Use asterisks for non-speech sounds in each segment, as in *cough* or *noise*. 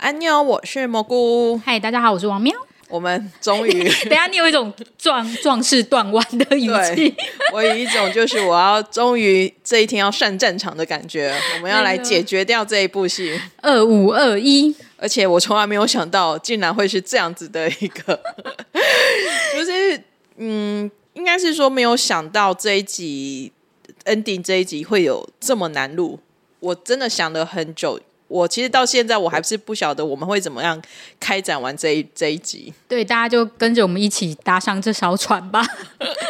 安妞，我是蘑菇。嗨，大家好，我是王喵。我们终于，*laughs* 等下你有一种壮壮士断腕的语气。我有一种就是我要终于这一天要上战场的感觉。我们要来解决掉这一部戏。二五二一，而且我从来没有想到，竟然会是这样子的一个，*laughs* 就是嗯，应该是说没有想到这一集 ending 这一集会有这么难录。我真的想了很久。我其实到现在我还是不晓得我们会怎么样开展完这一这一集。对，大家就跟着我们一起搭上这艘船吧。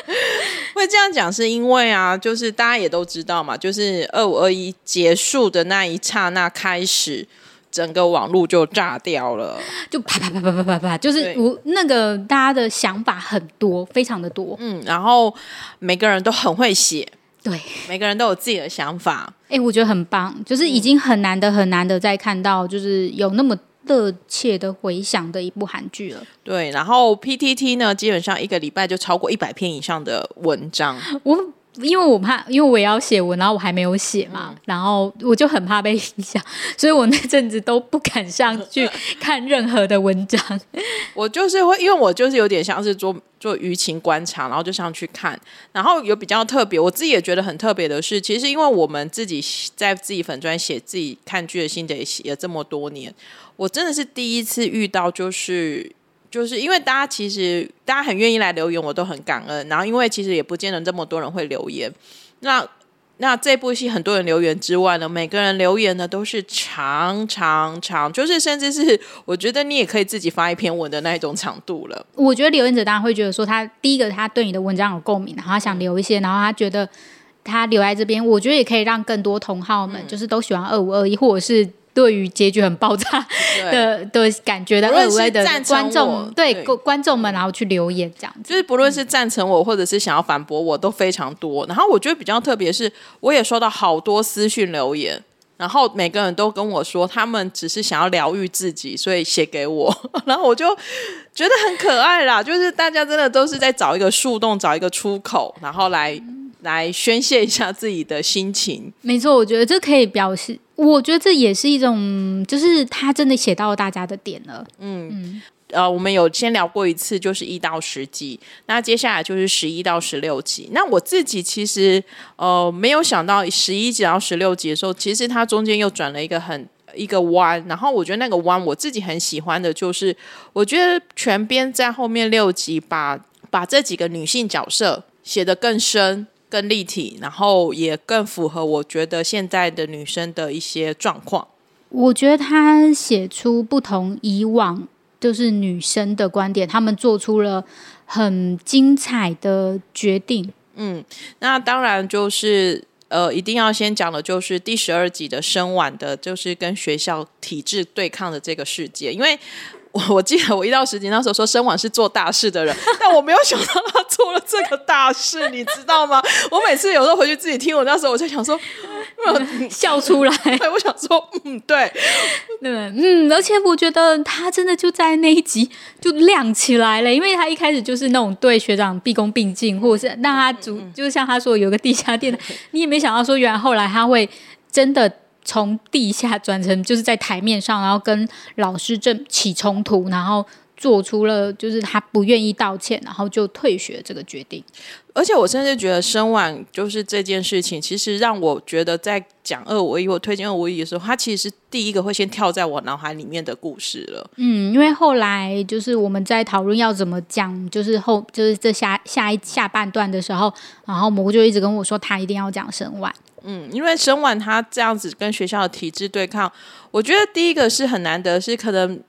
*laughs* 会这样讲是因为啊，就是大家也都知道嘛，就是二五二一结束的那一刹那开始，整个网络就炸掉了，就啪啪啪啪啪啪啪，就是我那个大家的想法很多，非常的多。嗯，然后每个人都很会写。对，每个人都有自己的想法。哎、欸，我觉得很棒，就是已经很难的、很难的再看到，就是有那么热切的回想的一部韩剧了。对，然后 PTT 呢，基本上一个礼拜就超过一百篇以上的文章。我。因为我怕，因为我也要写文，然后我还没有写嘛，嗯、然后我就很怕被影响，所以我那阵子都不敢上去 *laughs* 看任何的文章。我就是会，因为我就是有点像是做做舆情观察，然后就上去看，然后有比较特别，我自己也觉得很特别的是，其实因为我们自己在自己粉专写自己看剧的心得，也写了这么多年，我真的是第一次遇到就是。就是因为大家其实大家很愿意来留言，我都很感恩。然后因为其实也不见得这么多人会留言。那那这部戏很多人留言之外呢，每个人留言呢都是长长长，就是甚至是我觉得你也可以自己发一篇文的那一种长度了。我觉得留言者当然会觉得说，他第一个他对你的文章有共鸣，然后他想留一些，然后他觉得他留在这边，我觉得也可以让更多同好们就是都喜欢二五二一，或者是。对于结局很爆炸的的感觉的二五二一的观众，对观众们，然后去留言这样子，就是不论是赞成我，或者是想要反驳我，都非常多。然后我觉得比较特别是，我也收到好多私讯留言，然后每个人都跟我说，他们只是想要疗愈自己，所以写给我，*laughs* 然后我就觉得很可爱啦。就是大家真的都是在找一个树洞，找一个出口，然后来。来宣泄一下自己的心情。没错，我觉得这可以表示，我觉得这也是一种，就是他真的写到了大家的点了。嗯嗯，呃，我们有先聊过一次，就是一到十集，那接下来就是十一到十六集。那我自己其实呃没有想到十一集到十六集的时候，其实它中间又转了一个很一个弯，然后我觉得那个弯我自己很喜欢的，就是我觉得全编在后面六集把把这几个女性角色写得更深。更立体，然后也更符合我觉得现在的女生的一些状况。我觉得他写出不同以往就是女生的观点，他们做出了很精彩的决定。嗯，那当然就是呃，一定要先讲的就是第十二集的生晚的，就是跟学校体制对抗的这个世界，因为。我我记得我一到十集那时候说生晚是做大事的人，但我没有想到他做了这个大事，你知道吗？我每次有时候回去自己听，我那时候我就想说，*laughs* 笑出来。对，我想说，嗯，对，对，嗯，而且我觉得他真的就在那一集就亮起来了，因为他一开始就是那种对学长毕恭毕敬，或者是让他主，就是像他说有个地下店，你也没想到说原来后来他会真的。从地下转成就是在台面上，然后跟老师正起冲突，然后做出了就是他不愿意道歉，然后就退学这个决定。而且我甚至觉得生晚就是这件事情，其实让我觉得在讲二五一我推荐二五一的时候，他其实是第一个会先跳在我脑海里面的故事了。嗯，因为后来就是我们在讨论要怎么讲，就是后就是这下下一下半段的时候，然后蘑菇就一直跟我说他一定要讲生晚。嗯，因为生晚他这样子跟学校的体制对抗，我觉得第一个是很难得，是可能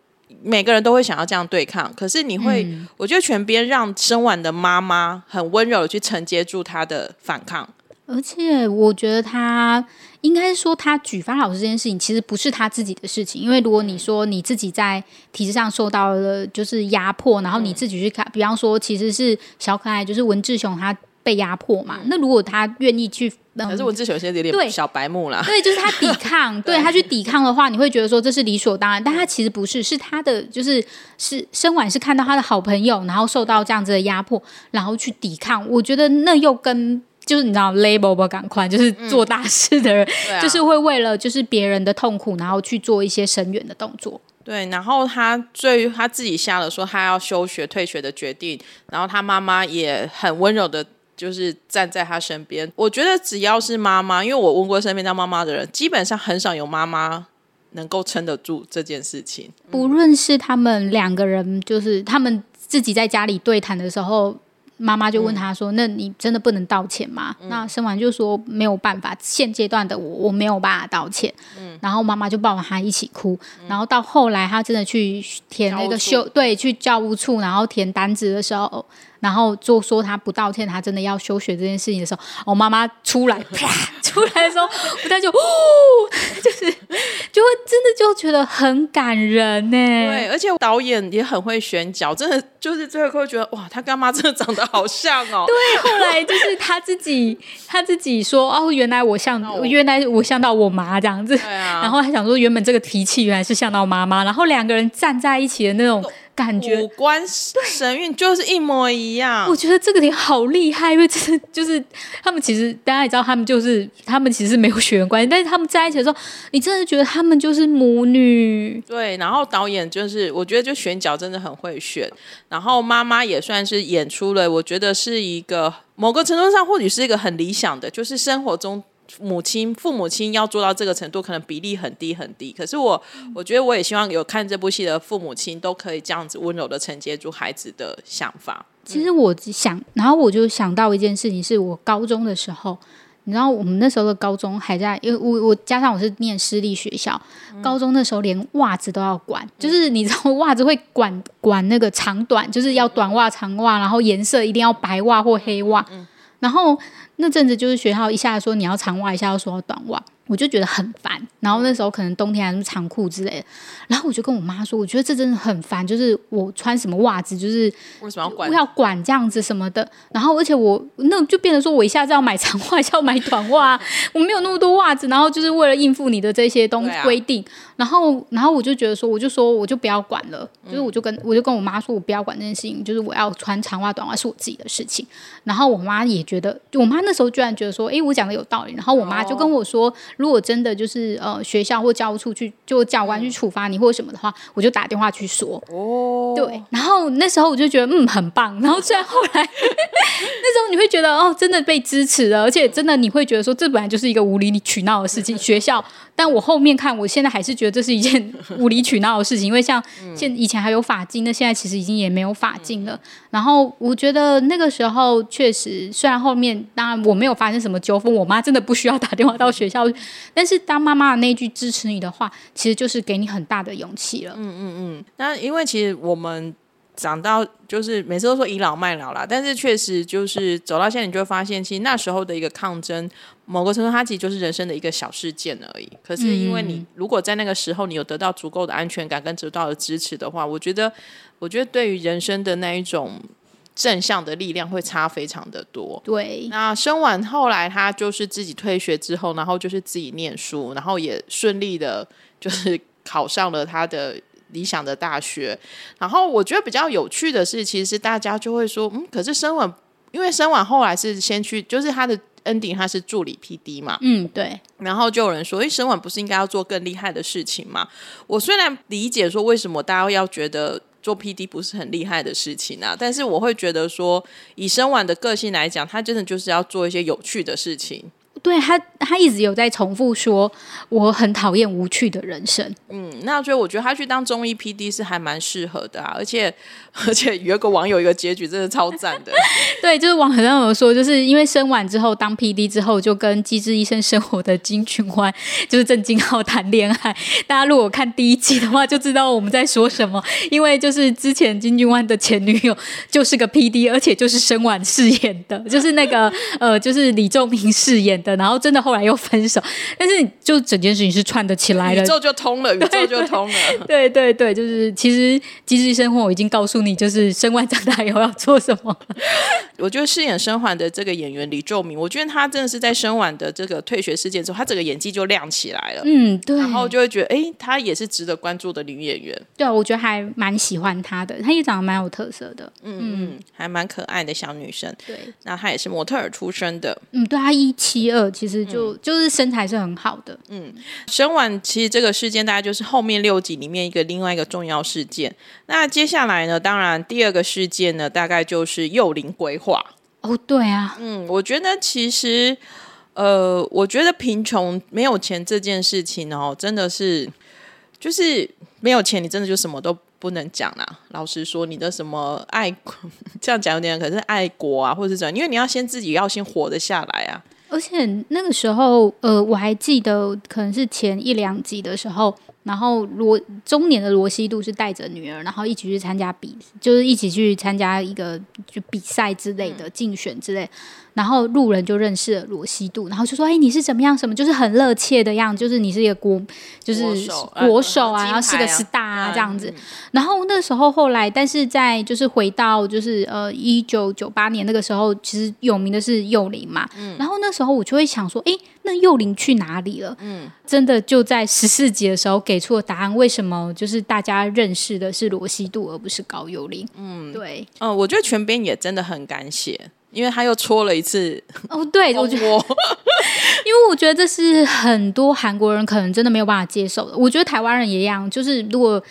每个人都会想要这样对抗。可是你会，嗯、我觉得全边让生晚的妈妈很温柔的去承接住他的反抗，而且我觉得他应该说他举发老师这件事情其实不是他自己的事情，因为如果你说你自己在体制上受到了就是压迫，然后你自己去看，比方说其实是小可爱就是文志雄他。被压迫嘛？那如果他愿意去，可、嗯、是文志雄现在有点小白目啦。对，就是他抵抗，*laughs* 对，对他去抵抗的话，你会觉得说这是理所当然，但他其实不是，是他的就是是生晚是看到他的好朋友，然后受到这样子的压迫，然后去抵抗。我觉得那又跟就是你知道 label 不赶快就是做大事的人，*laughs* 嗯啊、就是会为了就是别人的痛苦，然后去做一些深远的动作。对，然后他最他自己下了说他要休学退学的决定，然后他妈妈也很温柔的，就是站在他身边。我觉得只要是妈妈，因为我问过身边当妈妈的人，基本上很少有妈妈能够撑得住这件事情。不论是他们两个人，就是他们自己在家里对谈的时候。妈妈就问他说：“嗯、那你真的不能道歉吗？”嗯、那生完就说：“没有办法，现阶段的我我没有办法道歉。嗯”然后妈妈就抱着他一起哭。嗯、然后到后来，他真的去填那个休对去教务处，然后填单子的时候。然后就说他不道歉，他真的要休学这件事情的时候，我妈妈出来啪出来的时候，我他就哦，就是就会真的就觉得很感人呢。对，而且导演也很会选角，真的就是最后会觉得哇，他干妈真的长得好像哦。对，后来就是他自己 *laughs* 他自己说哦，原来我像原来我像到我妈这样子。对啊。然后他想说，原本这个脾气原来是像到妈妈，然后两个人站在一起的那种。感觉五官神韵就是一模一样。我觉得这个点好厉害，因为这是就是他们其实大家也知道，他们就是他们其实是没有血缘关系，但是他们在一起的时候，你真的觉得他们就是母女。对，然后导演就是我觉得就选角真的很会选，然后妈妈也算是演出了，我觉得是一个某个程度上或许是一个很理想的，就是生活中。母亲、父母亲要做到这个程度，可能比例很低很低。可是我，我觉得我也希望有看这部戏的父母亲都可以这样子温柔的承接住孩子的想法。其实我想，然后我就想到一件事情，是我高中的时候，你知道，我们那时候的高中还在，因为我我加上我是念私立学校，嗯、高中那时候连袜子都要管，就是你知道袜子会管管那个长短，就是要短袜、长袜，然后颜色一定要白袜或黑袜，嗯、然后。那阵子就是学校一下说你要长袜，一下要说要短袜，我就觉得很烦。然后那时候可能冬天还是长裤之类的，然后我就跟我妈说，我觉得这真的很烦，就是我穿什么袜子，就是为什么要管要管这样子什么的。然后而且我那就变成说我一下子要买长袜，一下要买短袜，我没有那么多袜子，然后就是为了应付你的这些东规定。然后，然后我就觉得说，我就说，我就不要管了。就是，我就跟我就跟我妈说，我不要管这件事情。就是我要穿长袜、短袜是我自己的事情。然后我妈也觉得，我妈那时候居然觉得说，哎，我讲的有道理。然后我妈就跟我说，如果真的就是呃学校或教务处去，就教官去处罚你或什么的话，我就打电话去说。哦，对。然后那时候我就觉得，嗯，很棒。然后虽然后来 *laughs* 那时候你会觉得，哦，真的被支持了，而且真的你会觉得说，这本来就是一个无理取闹的事情。学校，但我后面看，我现在还是觉得。这是一件无理取闹的事情，因为像现以前还有法禁，那现在其实已经也没有法禁了。然后我觉得那个时候确实，虽然后面当然我没有发生什么纠纷，我妈真的不需要打电话到学校，但是当妈妈的那句支持你的话，其实就是给你很大的勇气了。嗯嗯嗯。那因为其实我们。长到就是每次都说倚老卖老啦，但是确实就是走到现在，你就会发现，其实那时候的一个抗争，某个程度它其实就是人生的一个小事件而已。可是因为你如果在那个时候你有得到足够的安全感跟得到的支持的话，我觉得，我觉得对于人生的那一种正向的力量会差非常的多。对，那生完后来他就是自己退学之后，然后就是自己念书，然后也顺利的，就是考上了他的。理想的大学，然后我觉得比较有趣的是，其实大家就会说，嗯，可是生完，因为生完后来是先去，就是他的 ending，他是助理 PD 嘛，嗯，对，然后就有人说，哎，生完不是应该要做更厉害的事情吗？我虽然理解说为什么大家要觉得做 PD 不是很厉害的事情啊，但是我会觉得说，以生完的个性来讲，他真的就是要做一些有趣的事情。对他，他一直有在重复说，我很讨厌无趣的人生。嗯，那所以我觉得他去当中医 PD 是还蛮适合的啊，而且而且有一个网友一个结局真的超赞的。*laughs* 对，就是网上有说，就是因为生完之后当 PD 之后，就跟《机智医生生活》的金俊欢就是郑敬浩谈恋爱。大家如果看第一季的话，就知道我们在说什么。因为就是之前金俊欢的前女友就是个 PD，而且就是生完饰演的，就是那个呃，就是李仲明饰演的。然后真的后来又分手，*laughs* 但是就整件事情是串得起来的，宇宙就通了，*laughs* 宇宙就通了。对对对，就是其实《机智生活》我已经告诉你，就是生完长大以后要做什么。*laughs* 我觉得饰演生完的这个演员李仲明，我觉得他真的是在生完的这个退学事件之后，他整个演技就亮起来了。嗯，对。然后就会觉得，哎，他也是值得关注的女演员。对啊，我觉得还蛮喜欢她的，她也长得蛮有特色的。嗯嗯，还蛮可爱的小女生。对，那她也是模特儿出身的。嗯，对，她一七二。二，其实就、嗯、就是身材是很好的。嗯，生完其实这个事件大概就是后面六集里面一个另外一个重要事件。那接下来呢，当然第二个事件呢，大概就是幼龄规划。哦，对啊，嗯，我觉得其实，呃，我觉得贫穷没有钱这件事情哦，真的是，就是没有钱，你真的就什么都不能讲啦。老实说，你的什么爱，*laughs* 这样讲有点可是爱国啊，或者是怎样，因为你要先自己要先活得下来啊。而且那个时候，呃，我还记得可能是前一两集的时候。然后罗中年的罗西度是带着女儿，然后一起去参加比，就是一起去参加一个就比赛之类的竞选之类。然后路人就认识了罗西度，然后就说：“哎，你是怎么样？什么？就是很热切的样子，就是你是一个国，就是国手，啊，然后是个 star 啊这样子。”然后那时候后来，但是在就是回到就是呃一九九八年那个时候，其实有名的是幼林嘛。嗯。然后那时候我就会想说：“哎，那幼林去哪里了？”嗯。真的就在十四集的时候给出了答案，为什么就是大家认识的是罗西度而不是高幼林？嗯，对。嗯，我觉得全编也真的很敢写。因为他又戳了一次哦，对，我觉得，*laughs* 因为我觉得这是很多韩国人可能真的没有办法接受的。我觉得台湾人也一样，就是如果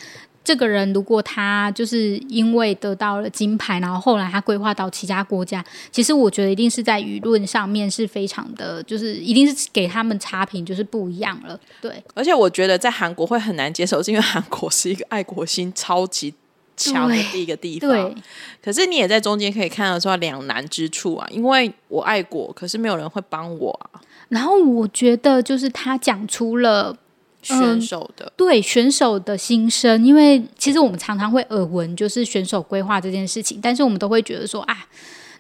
这个人如果他就是因为得到了金牌，然后后来他规划到其他国家，其实我觉得一定是在舆论上面是非常的，就是一定是给他们差评，就是不一样了。对，而且我觉得在韩国会很难接受，是因为韩国是一个爱国心超级。强的第一个地方，对，可是你也在中间可以看得出两难之处啊，因为我爱国，可是没有人会帮我啊。然后我觉得就是他讲出了选手的、嗯、对选手的心声，因为其实我们常常会耳闻就是选手规划这件事情，但是我们都会觉得说啊，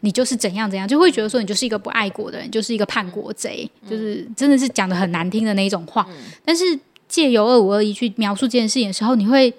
你就是怎样怎样，就会觉得说你就是一个不爱国的人，就是一个叛国贼，嗯、就是真的是讲的很难听的那一种话。嗯、但是借由二五二一去描述这件事情的时候，你会。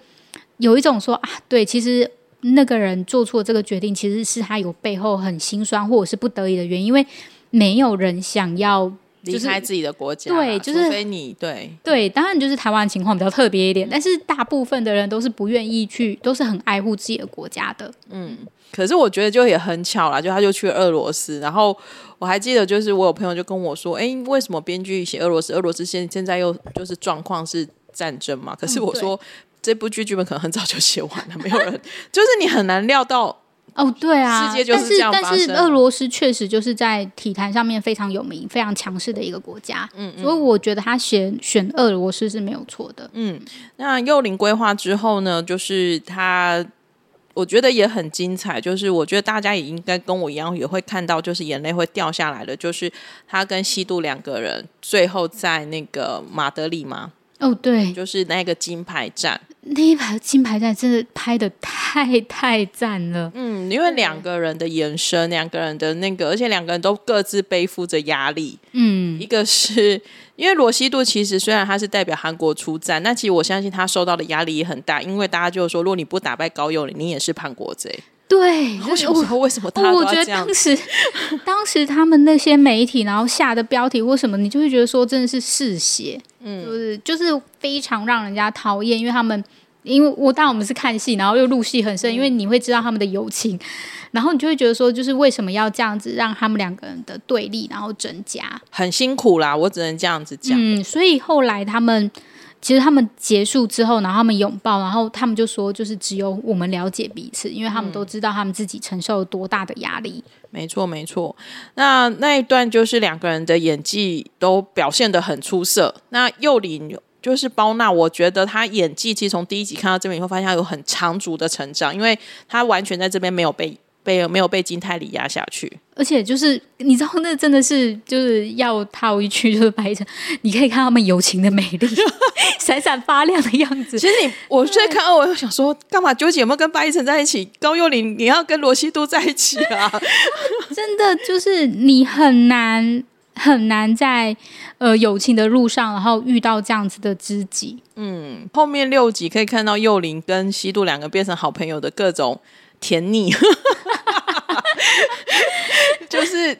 有一种说啊，对，其实那个人做出这个决定，其实是他有背后很心酸或者是不得已的原因，因为没有人想要离开自己的国家，对，就是除非你对对，当然就是台湾情况比较特别一点，但是大部分的人都是不愿意去，都是很爱护自己的国家的。嗯，可是我觉得就也很巧啦，就他就去了俄罗斯，然后我还记得就是我有朋友就跟我说，哎，为什么编剧写俄罗斯？俄罗斯现现在又就是状况是战争嘛？可是我说。嗯这部剧剧本可能很早就写完了，*laughs* 没有人，就是你很难料到哦，对啊，世界就是这样但是但是俄罗斯确实就是在体坛上面非常有名、非常强势的一个国家，嗯，嗯，所以我觉得他选选俄罗斯是没有错的，嗯。那幼龄规划之后呢，就是他，我觉得也很精彩，就是我觉得大家也应该跟我一样，也会看到，就是眼泪会掉下来的，就是他跟西度两个人最后在那个马德里嘛。哦，对，就是那个金牌战，那一排金牌战真的拍的太太赞了。嗯，因为两个人的眼神，两个人的那个，而且两个人都各自背负着压力。嗯，一个是因为罗西度，其实虽然他是代表韩国出战，那其实我相信他受到的压力也很大，因为大家就说，如果你不打败高幼龄，你也是叛国贼。对，我想说为什么他？我觉得当时，*laughs* 当时他们那些媒体，然后下的标题或什么，你就会觉得说真的是嗜血，嗯，就是就是非常让人家讨厌，因为他们，因为我当我们是看戏，然后又入戏很深，嗯，因为你会知道他们的友情，然后你就会觉得说，就是为什么要这样子让他们两个人的对立然后增加，很辛苦啦，我只能这样子讲。嗯，所以后来他们。其实他们结束之后，然后他们拥抱，然后他们就说，就是只有我们了解彼此，因为他们都知道他们自己承受了多大的压力。没错，没错。那那一段就是两个人的演技都表现得很出色。那幼龄就是包娜，我觉得他演技其实从第一集看到这边以后，发现他有很长足的成长，因为他完全在这边没有被。被没有被金泰里压下去，而且就是你知道，那真的是就是要套一句，就是白成，你可以看他们友情的美丽，*laughs* 闪闪发亮的样子。其实你，我在看二，我又想说，干嘛纠结有没有跟白一晨在一起？高幼霖你要跟罗西度在一起啊？*laughs* 真的就是你很难很难在呃友情的路上，然后遇到这样子的知己。嗯，后面六集可以看到幼霖跟西度两个变成好朋友的各种。甜腻，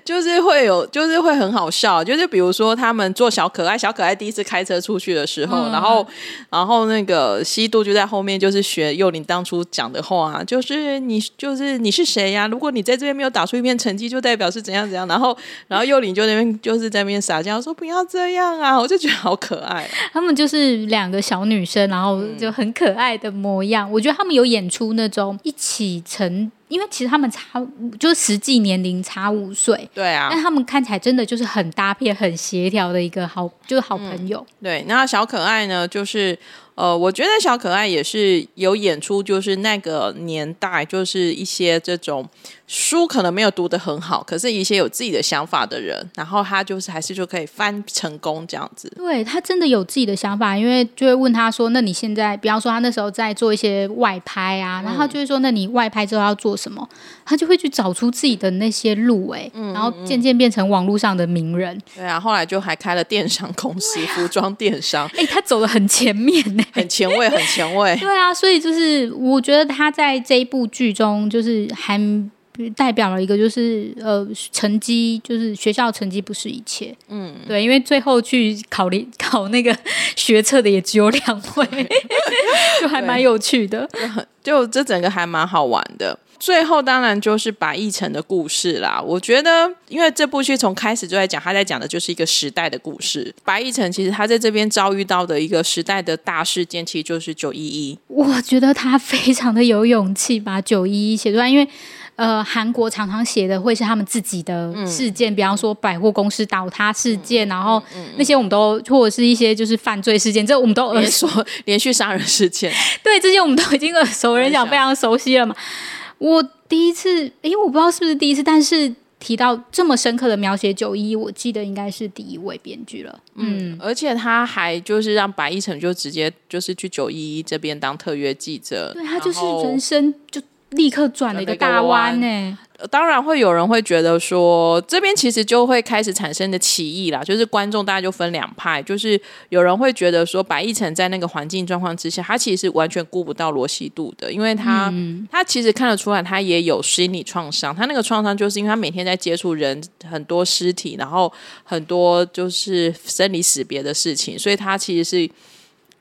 就是就是会有，就是会很好笑。就是比如说，他们做小可爱，小可爱第一次开车出去的时候，嗯、然后然后那个西渡就在后面，就是学幼林当初讲的话，就是你就是你是谁呀、啊？如果你在这边没有打出一片成绩，就代表是怎样怎样。然后然后幼林就那边就是在那边撒娇说不要这样啊，我就觉得好可爱、啊。他们就是两个小女生，然后就很可爱的模样。嗯、我觉得他们有演出那种一起成。因为其实他们差就是实际年龄差五岁，对啊，但他们看起来真的就是很搭配、很协调的一个好，就是好朋友。嗯、对，那小可爱呢，就是。呃，我觉得小可爱也是有演出，就是那个年代，就是一些这种书可能没有读得很好，可是一些有自己的想法的人，然后他就是还是就可以翻成功这样子。对，他真的有自己的想法，因为就会问他说：“那你现在，比方说他那时候在做一些外拍啊，然后就会说：那你外拍之后要做什么？他就会去找出自己的那些路，哎，然后渐渐变成网络上的名人。对啊，后来就还开了电商公司，服装电商。*laughs* 哎，他走的很前面呢。”很前卫，很前卫。*laughs* 对啊，所以就是我觉得他在这一部剧中，就是还代表了一个，就是呃，成绩，就是学校成绩不是一切。嗯，对，因为最后去考虑 *laughs* 考那个学测的也只有两位，*laughs* 就还蛮有趣的，就这整个还蛮好玩的。最后当然就是白亦辰的故事啦。我觉得，因为这部剧从开始就在讲，他在讲的就是一个时代的故事。白亦辰其实他在这边遭遇到的一个时代的大事件，其实就是九一一。我觉得他非常的有勇气把九一一写出来，因为呃，韩国常常写的会是他们自己的事件，嗯、比方说百货公司倒塌事件，嗯、然后那些我们都或者是一些就是犯罪事件，这我们都耳熟，连续杀人事件，对，这些我们都已经耳熟人讲，非常熟悉了嘛。我第一次，因为我不知道是不是第一次，但是提到这么深刻的描写九一，我记得应该是第一位编剧了。嗯，而且他还就是让白一晨就直接就是去九一一这边当特约记者，对，他就是人生就立刻转了一个大弯呢。当然会有人会觉得说，这边其实就会开始产生的歧义啦，就是观众大家就分两派，就是有人会觉得说，白易辰在那个环境状况之下，他其实是完全顾不到罗西度的，因为他、嗯、他其实看得出来，他也有心理创伤，他那个创伤就是因为他每天在接触人很多尸体，然后很多就是生离死别的事情，所以他其实是。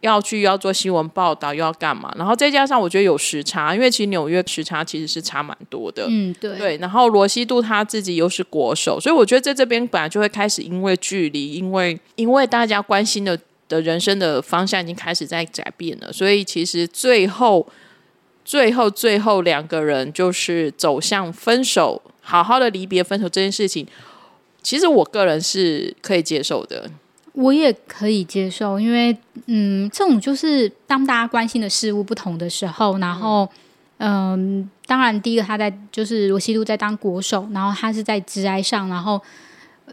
要去要做新闻报道，又要干嘛？然后再加上我觉得有时差，因为其实纽约时差其实是差蛮多的。嗯，对。对，然后罗西度他自己又是国手，所以我觉得在这边本来就会开始因为距离，因为因为大家关心的的人生的方向已经开始在改变了，所以其实最后最后最后两个人就是走向分手，好好的离别分手这件事情，其实我个人是可以接受的。我也可以接受，因为嗯，这种就是当大家关心的事物不同的时候，然后嗯，当然第一个他在就是罗西度在当国手，然后他是在职涯上，然后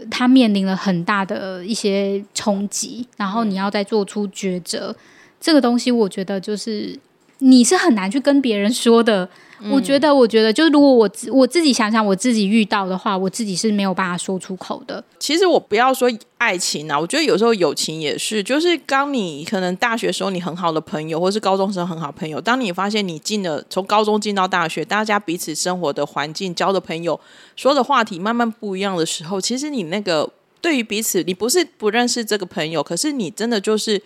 他面临了很大的一些冲击，然后你要再做出抉择，嗯、这个东西我觉得就是你是很难去跟别人说的。我觉得，我觉得，就是如果我我自己想想，我自己遇到的话，我自己是没有办法说出口的。其实我不要说爱情啊，我觉得有时候友情也是，就是当你可能大学时候你很好的朋友，或是高中时候很好朋友，当你发现你进了从高中进到大学，大家彼此生活的环境、交的朋友、说的话题慢慢不一样的时候，其实你那个对于彼此，你不是不认识这个朋友，可是你真的就是。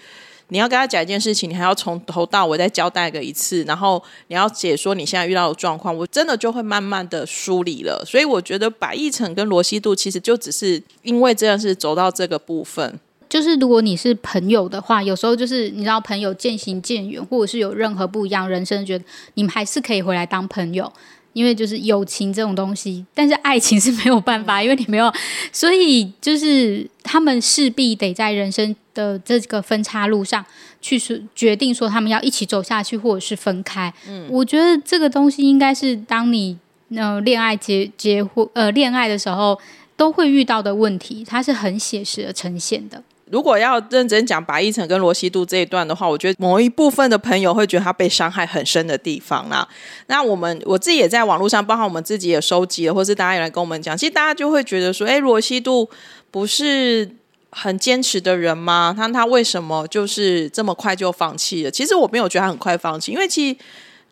你要跟他讲一件事情，你还要从头到尾再交代个一次，然后你要解说你现在遇到的状况，我真的就会慢慢的梳理了。所以我觉得白易辰跟罗西度其实就只是因为这样是走到这个部分。就是如果你是朋友的话，有时候就是你知道朋友渐行渐远，或者是有任何不一样人生，觉得你们还是可以回来当朋友。因为就是友情这种东西，但是爱情是没有办法，因为你没有，所以就是他们势必得在人生的这个分岔路上去决定说他们要一起走下去，或者是分开。嗯，我觉得这个东西应该是当你呃恋爱结结婚呃恋爱的时候都会遇到的问题，它是很写实的呈现的。如果要认真讲白一晨跟罗西度这一段的话，我觉得某一部分的朋友会觉得他被伤害很深的地方啦。那我们我自己也在网络上，包括我们自己也收集了，或是大家也来跟我们讲，其实大家就会觉得说，哎，罗西度不是很坚持的人吗？他他为什么就是这么快就放弃了？其实我没有觉得他很快放弃，因为其实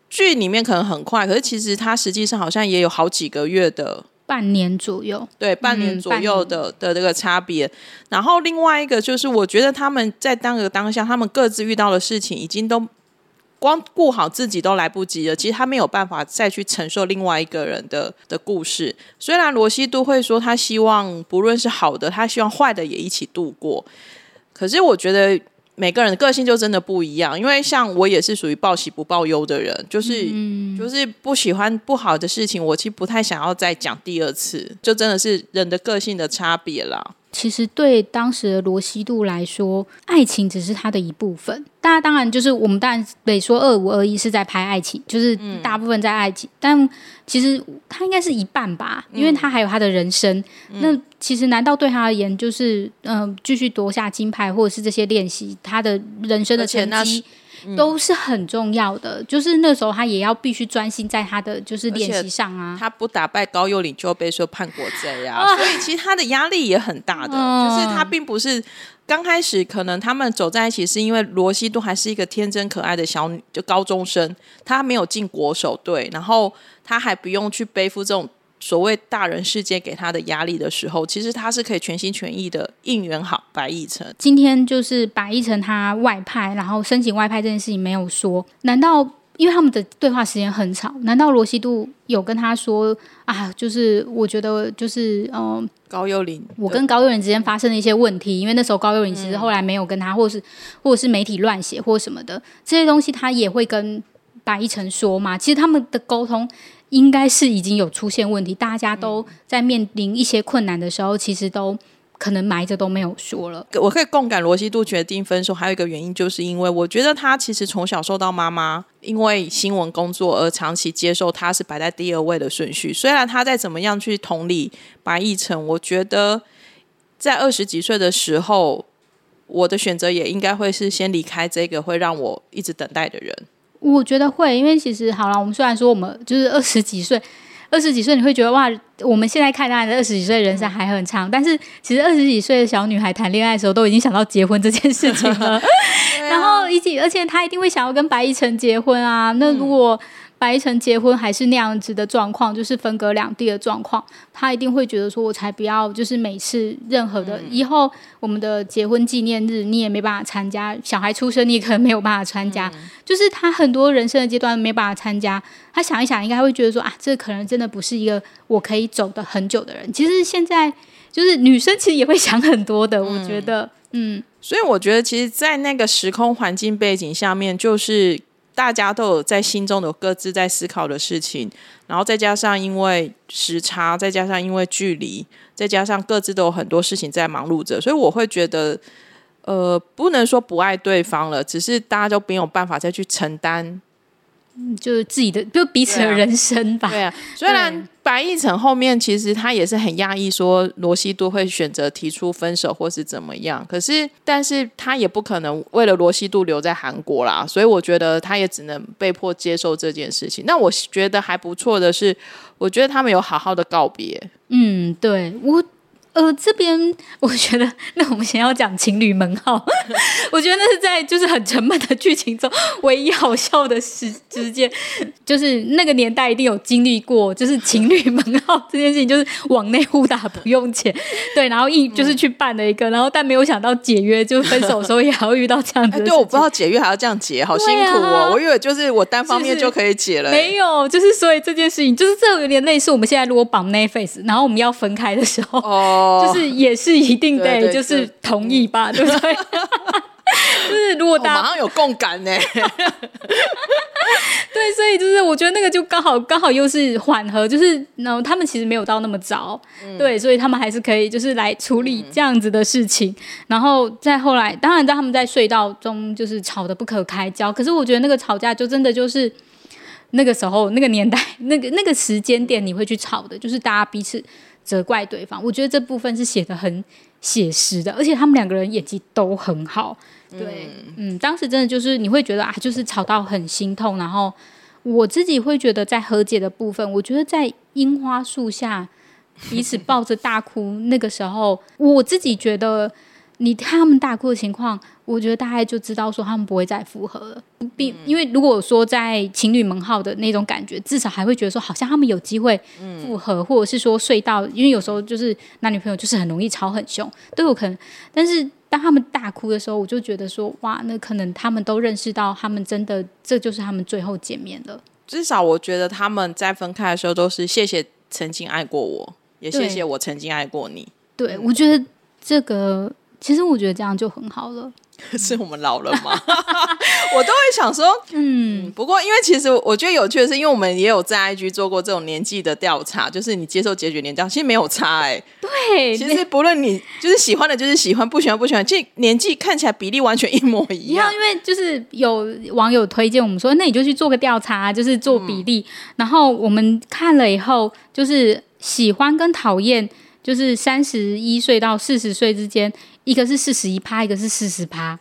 剧里面可能很快，可是其实他实际上好像也有好几个月的。半年左右，对，半年左右的、嗯、的这个差别。然后另外一个就是，我觉得他们在当个当下，他们各自遇到的事情，已经都光顾好自己都来不及了。其实他没有办法再去承受另外一个人的的故事。虽然罗西都会说他希望不论是好的，他希望坏的也一起度过。可是我觉得。每个人的个性就真的不一样，因为像我也是属于报喜不报忧的人，就是、嗯、就是不喜欢不好的事情，我其实不太想要再讲第二次，就真的是人的个性的差别啦。其实对当时的罗西度来说，爱情只是他的一部分。大家当然就是我们当然得说二五二一是在拍爱情，就是大部分在爱情，嗯、但其实他应该是一半吧，因为他还有他的人生。嗯、那其实难道对他而言，就是嗯、呃、继续夺下金牌，或者是这些练习，他的人生的成绩？都是很重要的，就是那时候他也要必须专心在他的就是练习上啊。他不打败高诱领就被说叛国贼呀，啊，所以其实他的压力也很大的。啊，就是他并不是刚开始可能他们走在一起，是因为罗西都还是一个天真可爱的小女，就高中生，他没有进国手队，然后他还不用去背负这种。所谓大人世界给他的压力的时候，其实他是可以全心全意的应援好白亦晨。今天就是白亦晨他外派，然后申请外派这件事情没有说，难道因为他们的对话时间很长？难道罗西度有跟他说啊？就是我觉得就是嗯、呃，高幽灵，我跟高幽灵之间发生了一些问题，因为那时候高幽灵其实后来没有跟他，或者是或者是媒体乱写或什么的这些东西，他也会跟白易辰说嘛？其实他们的沟通。应该是已经有出现问题，大家都在面临一些困难的时候，其实都可能埋着都没有说了。我可以共感罗西度决定分手，还有一个原因，就是因为我觉得他其实从小受到妈妈因为新闻工作而长期接受他是摆在第二位的顺序。虽然他再怎么样去同理白亦辰，我觉得在二十几岁的时候，我的选择也应该会是先离开这个会让我一直等待的人。我觉得会，因为其实好了，我们虽然说我们就是二十几岁，*laughs* 二十几岁你会觉得哇，我们现在看待的二十几岁人生还很长，但是其实二十几岁的小女孩谈恋爱的时候都已经想到结婚这件事情了，*laughs* *laughs* 啊、然后而且她一定会想要跟白一晨结婚啊，那如果。白易辰结婚还是那样子的状况，就是分隔两地的状况，他一定会觉得说，我才不要，就是每次任何的、嗯、以后我们的结婚纪念日，你也没办法参加，小孩出生你也可能没有办法参加，嗯、就是他很多人生的阶段没办法参加。他想一想，应该会觉得说啊，这可能真的不是一个我可以走的很久的人。其实现在就是女生其实也会想很多的，我觉得，嗯，嗯所以我觉得，其实，在那个时空环境背景下面，就是。大家都有在心中有各自在思考的事情，然后再加上因为时差，再加上因为距离，再加上各自都有很多事情在忙碌着，所以我会觉得，呃，不能说不爱对方了，只是大家都没有办法再去承担。就是自己的，就彼此的人生吧。对啊，虽然白易辰后面其实他也是很讶异，说罗西度会选择提出分手或是怎么样。可是，但是他也不可能为了罗西度留在韩国啦，所以我觉得他也只能被迫接受这件事情。那我觉得还不错的是，我觉得他们有好好的告别。嗯，对我。呃，这边我觉得，那我们先要讲情侣门号。*laughs* 我觉得那是在就是很沉闷的剧情中唯一好笑的时之间，就是那个年代一定有经历过，就是情侣门号这件事情，就是往内互打不用钱，对，然后一就是去办了一个，然后但没有想到解约，就分手的时候也还会遇到这样子。对，我不知道解约还要这样解，好辛苦哦。啊、我以为就是我单方面就可以解了，没有，就是所以这件事情就是这有点类似我们现在如果绑 n e t f a c e 然后我们要分开的时候。哦。就是也是一定得就是同意吧，*laughs* 对，不对？*laughs* 就是如果大家马上有共感呢，*laughs* 对，所以就是我觉得那个就刚好刚好又是缓和，就是然后他们其实没有到那么早，嗯、对，所以他们还是可以就是来处理这样子的事情，嗯、然后再后来，当然在他们在隧道中就是吵得不可开交，可是我觉得那个吵架就真的就是那个时候那个年代那个那个时间点你会去吵的，就是大家彼此。责怪对方，我觉得这部分是写的很写实的，而且他们两个人演技都很好。对，嗯，嗯，当时真的就是你会觉得啊，就是吵到很心痛。然后我自己会觉得，在和解的部分，我觉得在樱花树下彼此抱着大哭那个时候，我自己觉得你看他们大哭的情况，我觉得大概就知道说他们不会再复合了。并因为如果说在情侣门号的那种感觉，至少还会觉得说好像他们有机会复合，嗯、或者是说睡到，因为有时候就是男女朋友就是很容易吵很凶，都有可能。但是当他们大哭的时候，我就觉得说哇，那可能他们都认识到，他们真的这就是他们最后见面了。至少我觉得他们在分开的时候都是谢谢曾经爱过我，也谢谢我曾经爱过你。对我觉得这个。其实我觉得这样就很好了。*laughs* 是我们老了吗？*laughs* 我都会想说，嗯。不过，因为其实我觉得有趣的是，因为我们也有在 IG 做过这种年纪的调查，就是你接受结局年纪，其实没有差哎、欸。对，其实不论你就是喜欢的，就是喜欢；不喜欢，不喜欢。其实年纪看起来比例完全一模一样。因为就是有网友推荐我们说，那你就去做个调查，就是做比例。嗯、然后我们看了以后，就是喜欢跟讨厌，就是三十一岁到四十岁之间。一个是四十一趴，一个是四十趴，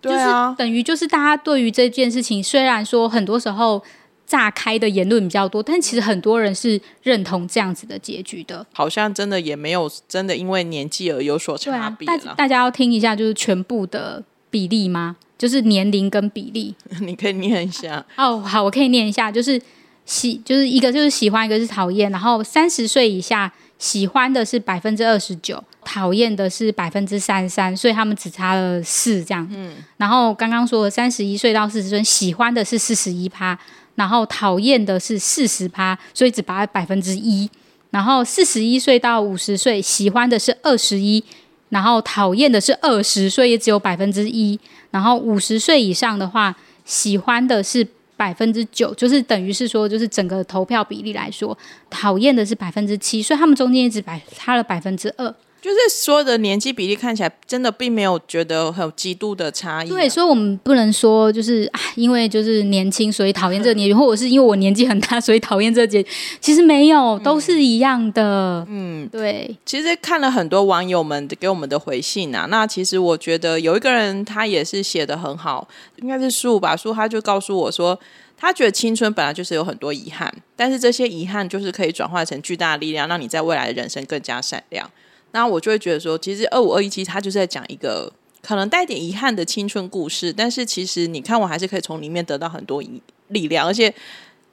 对啊，就是等于就是大家对于这件事情，虽然说很多时候炸开的言论比较多，但其实很多人是认同这样子的结局的。好像真的也没有真的因为年纪而有所差别。大大家要听一下，就是全部的比例吗？就是年龄跟比例，*laughs* 你可以念一下。哦，好，我可以念一下，就是喜，就是一个就是喜欢，一个是讨厌，然后三十岁以下。喜欢的是百分之二十九，讨厌的是百分之三十三，所以他们只差了四这样。嗯，然后刚刚说的三十一岁到四十岁，喜欢的是四十一趴，然后讨厌的是四十趴，所以只差百分之一。然后四十一岁到五十岁，喜欢的是二十一，然后讨厌的是二十，所以也只有百分之一。然后五十岁以上的话，喜欢的是。百分之九，就是等于是说，就是整个投票比例来说，讨厌的是百分之七，所以他们中间一直百差了百分之二。就是说的年纪比例看起来真的并没有觉得很有极度的差异啊。对，所以我们不能说就是啊，因为就是年轻所以讨厌这个年纪，或者是因为我年纪很大所以讨厌这个节。其实没有，都是一样的。嗯，对。其实看了很多网友们给我们的回信啊，那其实我觉得有一个人他也是写的很好，应该是树吧，树他就告诉我说，他觉得青春本来就是有很多遗憾，但是这些遗憾就是可以转化成巨大的力量，让你在未来的人生更加闪亮。那我就会觉得说，其实二五二一其实他就是在讲一个可能带点遗憾的青春故事，但是其实你看我还是可以从里面得到很多力量，而且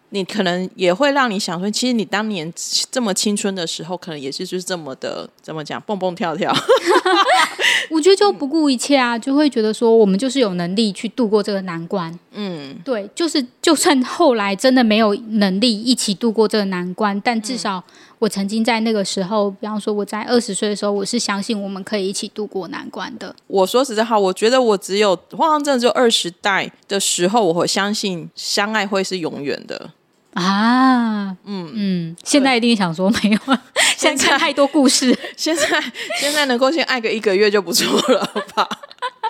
你可能也会让你想说，其实你当年这么青春的时候，可能也是就是这么的怎么讲，蹦蹦跳跳。*laughs* 我觉得就不顾一切啊，就会觉得说，我们就是有能力去度过这个难关。嗯，对，就是就算后来真的没有能力一起度过这个难关，但至少。我曾经在那个时候，比方说我在二十岁的时候，我是相信我们可以一起度过难关的。我说实在话，我觉得我只有好像真的只有二十代的时候，我会相信相爱会是永远的啊。嗯嗯，现在一定想说没有，现在看太多故事，*laughs* 现在现在能够先爱个一个月就不错了吧。*laughs*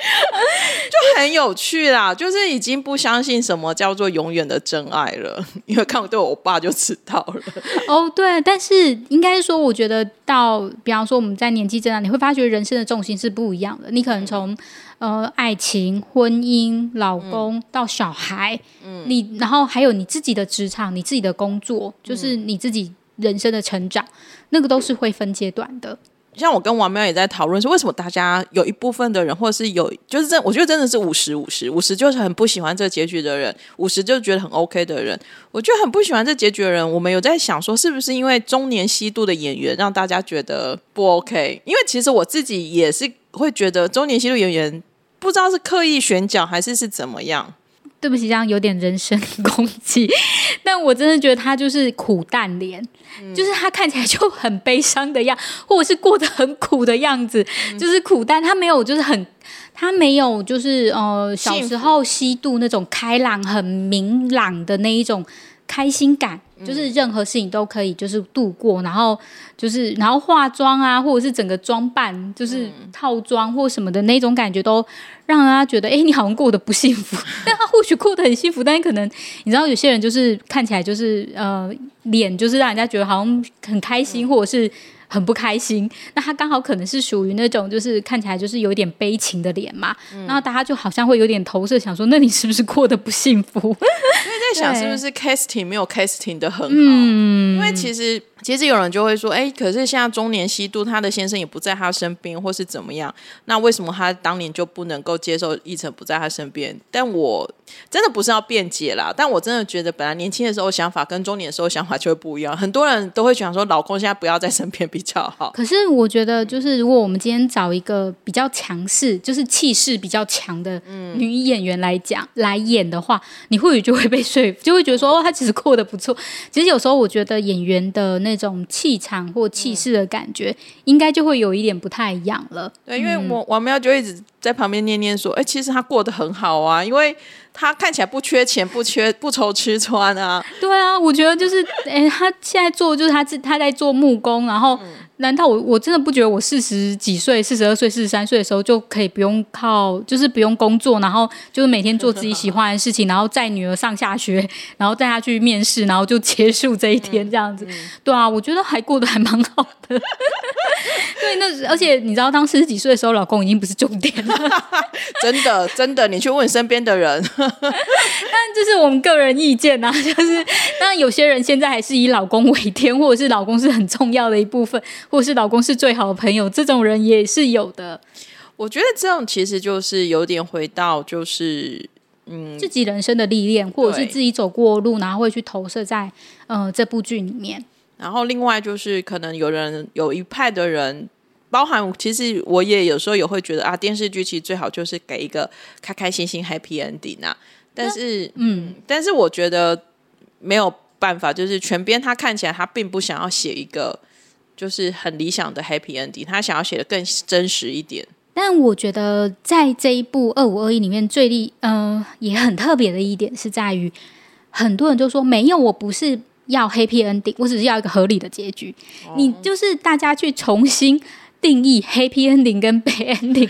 就很有趣啦，就是已经不相信什么叫做永远的真爱了，因为看我对我爸就知道了。哦，对，但是应该是说，我觉得到，比方说我们在年纪增长，你会发觉人生的重心是不一样的。你可能从呃爱情、婚姻、老公到小孩，嗯，你然后还有你自己的职场、你自己的工作，就是你自己人生的成长，那个都是会分阶段的。像我跟王喵也在讨论，是为什么大家有一部分的人，或者是有，就是真，我觉得真的是五十五十，五十就是很不喜欢这个结局的人，五十就觉得很 OK 的人。我觉得很不喜欢这结局的人，我们有在想说，是不是因为中年吸毒的演员让大家觉得不 OK？因为其实我自己也是会觉得中年吸毒演员不知道是刻意选角还是是怎么样。对不起，这样有点人身攻击，但我真的觉得他就是苦淡脸，嗯、就是他看起来就很悲伤的样，或者是过得很苦的样子，嗯、就是苦淡，他没有就是很，他没有就是呃小时候吸毒那种开朗、很明朗的那一种开心感。就是任何事情都可以，就是度过，然后就是然后化妆啊，或者是整个装扮，就是套装或什么的那种感觉，都让人家觉得，哎，你好像过得不幸福。*laughs* 但他或许过得很幸福，但可能你知道，有些人就是看起来就是呃，脸就是让人家觉得好像很开心，或者是。很不开心，那他刚好可能是属于那种就是看起来就是有点悲情的脸嘛，嗯、然后大家就好像会有点投射，想说那你是不是过得不幸福？*laughs* 因为在在想是不是 casting 没有 casting 的很好，嗯、因为其实。其实有人就会说，哎，可是现在中年西渡，他的先生也不在他身边，或是怎么样？那为什么他当年就不能够接受一成不在他身边？但我真的不是要辩解啦，但我真的觉得，本来年轻的时候想法跟中年的时候想法就会不一样。很多人都会想说，老公现在不要在身边比较好。可是我觉得，就是如果我们今天找一个比较强势，就是气势比较强的女演员来讲、嗯、来演的话，你或许就会被说服，就会觉得说，哦，她其实过得不错。其实有时候我觉得演员的那。那种气场或气势的感觉，嗯、应该就会有一点不太一样了。对，因为我王喵就一直在旁边念念说：“哎、欸，其实他过得很好啊，因为他看起来不缺钱，不缺 *laughs* 不愁吃穿啊。”对啊，我觉得就是，哎、欸，他现在做就是他自他在做木工，然后。嗯难道我我真的不觉得我四十几岁、四十二岁、四十三岁的时候就可以不用靠，就是不用工作，然后就是每天做自己喜欢的事情，然后载女儿上下学，然后带她去面试，然后就结束这一天这样子？对啊，我觉得还过得还蛮好的。*laughs* 对，那而且你知道，当四十几岁的时候，老公已经不是重点了。*laughs* 真的，真的，你去问身边的人。*laughs* 但这是我们个人意见啊，就是当然有些人现在还是以老公为天，或者是老公是很重要的一部分。或是老公是最好的朋友，这种人也是有的。我觉得这样其实就是有点回到，就是嗯，自己人生的历练，或者是自己走过路，然后会去投射在呃这部剧里面。然后另外就是可能有人有一派的人，包含其实我也有时候也会觉得啊，电视剧其实最好就是给一个开开心心 happy ending 啊。但是嗯，但是我觉得没有办法，就是全编他看起来他并不想要写一个。就是很理想的 happy ending，他想要写的更真实一点。但我觉得在这一部《二五二一》里面最厉，嗯、呃，也很特别的一点是在于，很多人就说没有，我不是要 happy ending，我只是要一个合理的结局。哦、你就是大家去重新定义 happy ending 跟 bad *laughs* ending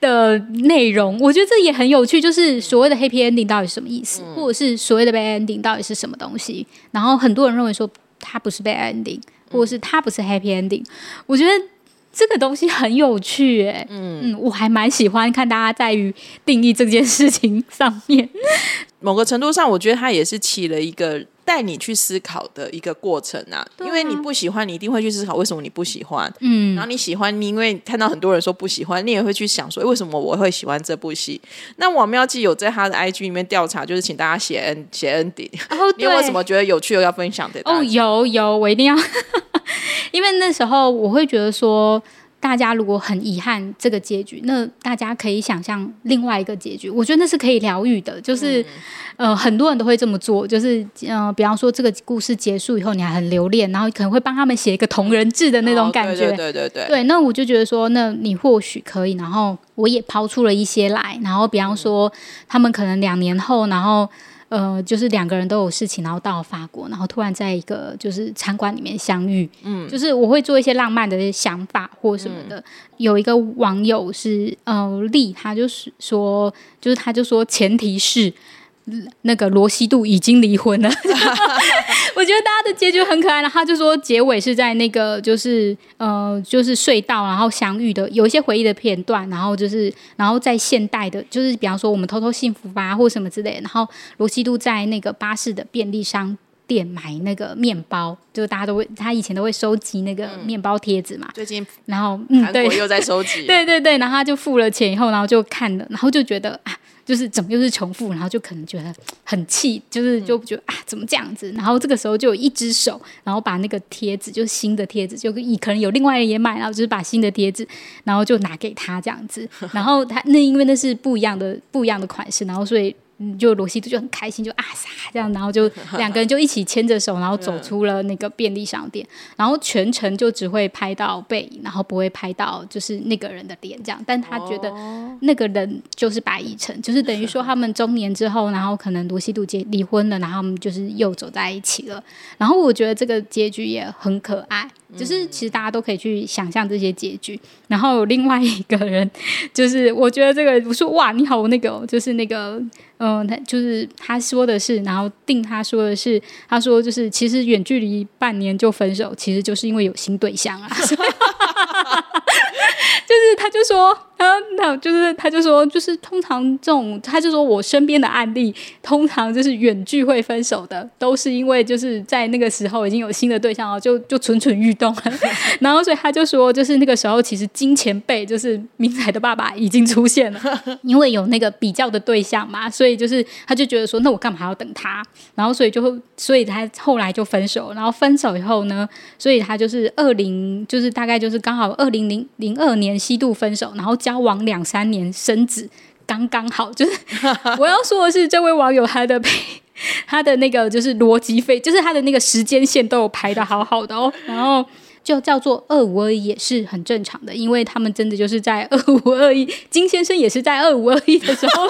的内容，我觉得这也很有趣。就是所谓的 happy ending 到底是什么意思，嗯、或者是所谓的 bad ending 到底是什么东西？然后很多人认为说它不是 bad ending。或者是他不是 happy ending，我觉得这个东西很有趣，哎，嗯嗯，我还蛮喜欢看大家在于定义这件事情上面。某个程度上，我觉得他也是起了一个。带你去思考的一个过程啊，啊，因为你不喜欢，你一定会去思考为什么你不喜欢。嗯，然后你喜欢，你因为看到很多人说不喜欢，你也会去想说为什么我会喜欢这部戏。那王妙记有在他的 IG 里面调查，就是请大家写 N 写 ending。哦，你有没有什么觉得有趣的要分享的？哦，有有，我一定要，*laughs* 因为那时候我会觉得说。大家如果很遗憾这个结局，那大家可以想象另外一个结局。我觉得那是可以疗愈的，就是、嗯、呃很多人都会这么做，就是呃比方说这个故事结束以后，你还很留恋，然后可能会帮他们写一个同人志的那种感觉。哦、对对对对对。对，那我就觉得说，那你或许可以，然后我也抛出了一些来，然后比方说、嗯、他们可能两年后，然后。呃，就是两个人都有事情，然后到了法国，然后突然在一个就是餐馆里面相遇。嗯，就是我会做一些浪漫的想法或什么的。嗯、有一个网友是呃丽，他就是说，就是他就说，前提是。那个罗西度已经离婚了，*laughs* 我觉得大家的结局很可爱。然后他就说结尾是在那个就是呃就是隧道，然后相遇的有一些回忆的片段，然后就是然后在现代的，就是比方说我们偷偷幸福吧或什么之类的。然后罗西度在那个巴士的便利商店买那个面包，就大家都会他以前都会收集那个面包贴纸嘛。最近然后嗯对，又在收集，*laughs* 对对对，然后他就付了钱以后，然后就看了，然后就觉得啊。就是怎么又是重复，然后就可能觉得很气，就是就觉得啊怎么这样子？然后这个时候就有一只手，然后把那个贴纸，就是新的贴纸，就可能有另外人也买，然后就是把新的贴纸，然后就拿给他这样子。*laughs* 然后他那因为那是不一样的不一样的款式，然后所以。就罗西度就很开心，就啊撒这样，然后就 *laughs* 两个人就一起牵着手，然后走出了那个便利商店，然后全程就只会拍到背影，然后不会拍到就是那个人的脸这样。但他觉得那个人就是白以晨，就是等于说他们中年之后，然后可能罗西度结离婚了，然后他们就是又走在一起了。然后我觉得这个结局也很可爱。就是其实大家都可以去想象这些结局，然后有另外一个人，就是我觉得这个我说哇你好那个就是那个嗯他就是他说的是，然后定他说的是，他说就是其实远距离半年就分手，其实就是因为有新对象啊，*laughs* 就是他就说。然后那就是他就说，就是通常这种，他就说我身边的案例，通常就是远距会分手的，都是因为就是在那个时候已经有新的对象了，就就蠢蠢欲动了。*laughs* 然后所以他就说，就是那个时候其实金钱辈就是明仔的爸爸已经出现了，*laughs* 因为有那个比较的对象嘛，所以就是他就觉得说，那我干嘛还要等他？然后所以就所以他后来就分手，然后分手以后呢，所以他就是二零就是大概就是刚好二零零零二年西渡分手，然后交往两三年生子刚刚好，*laughs* 就是 *laughs* 我要说的是，这位网友他的 *laughs* 他的那个就是逻辑费，就是他的那个时间线都有排的好好的哦，然后。就叫做二五二一也是很正常的，因为他们真的就是在二五二一，金先生也是在二五二一的时候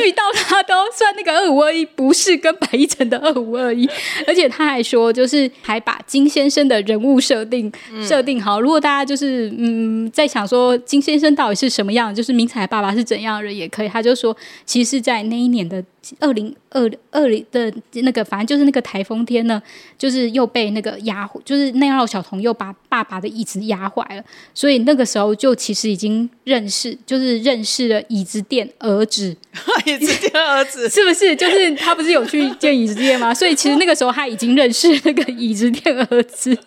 遇到他，都算那个二五二一不是跟白一晨的二五二一，*laughs* 而且他还说，就是还把金先生的人物设定设定好。如果大家就是嗯在想说金先生到底是什么样，就是明彩爸爸是怎样的人也可以，他就说，其实是在那一年的。二零二二零的那个，反正就是那个台风天呢，就是又被那个压，就是内奥小童又把爸爸的椅子压坏了，所以那个时候就其实已经认识，就是认识了椅子店儿子，*laughs* 椅子店儿子是不是？就是他不是有去见椅子店吗？所以其实那个时候他已经认识那个椅子店儿子。*laughs*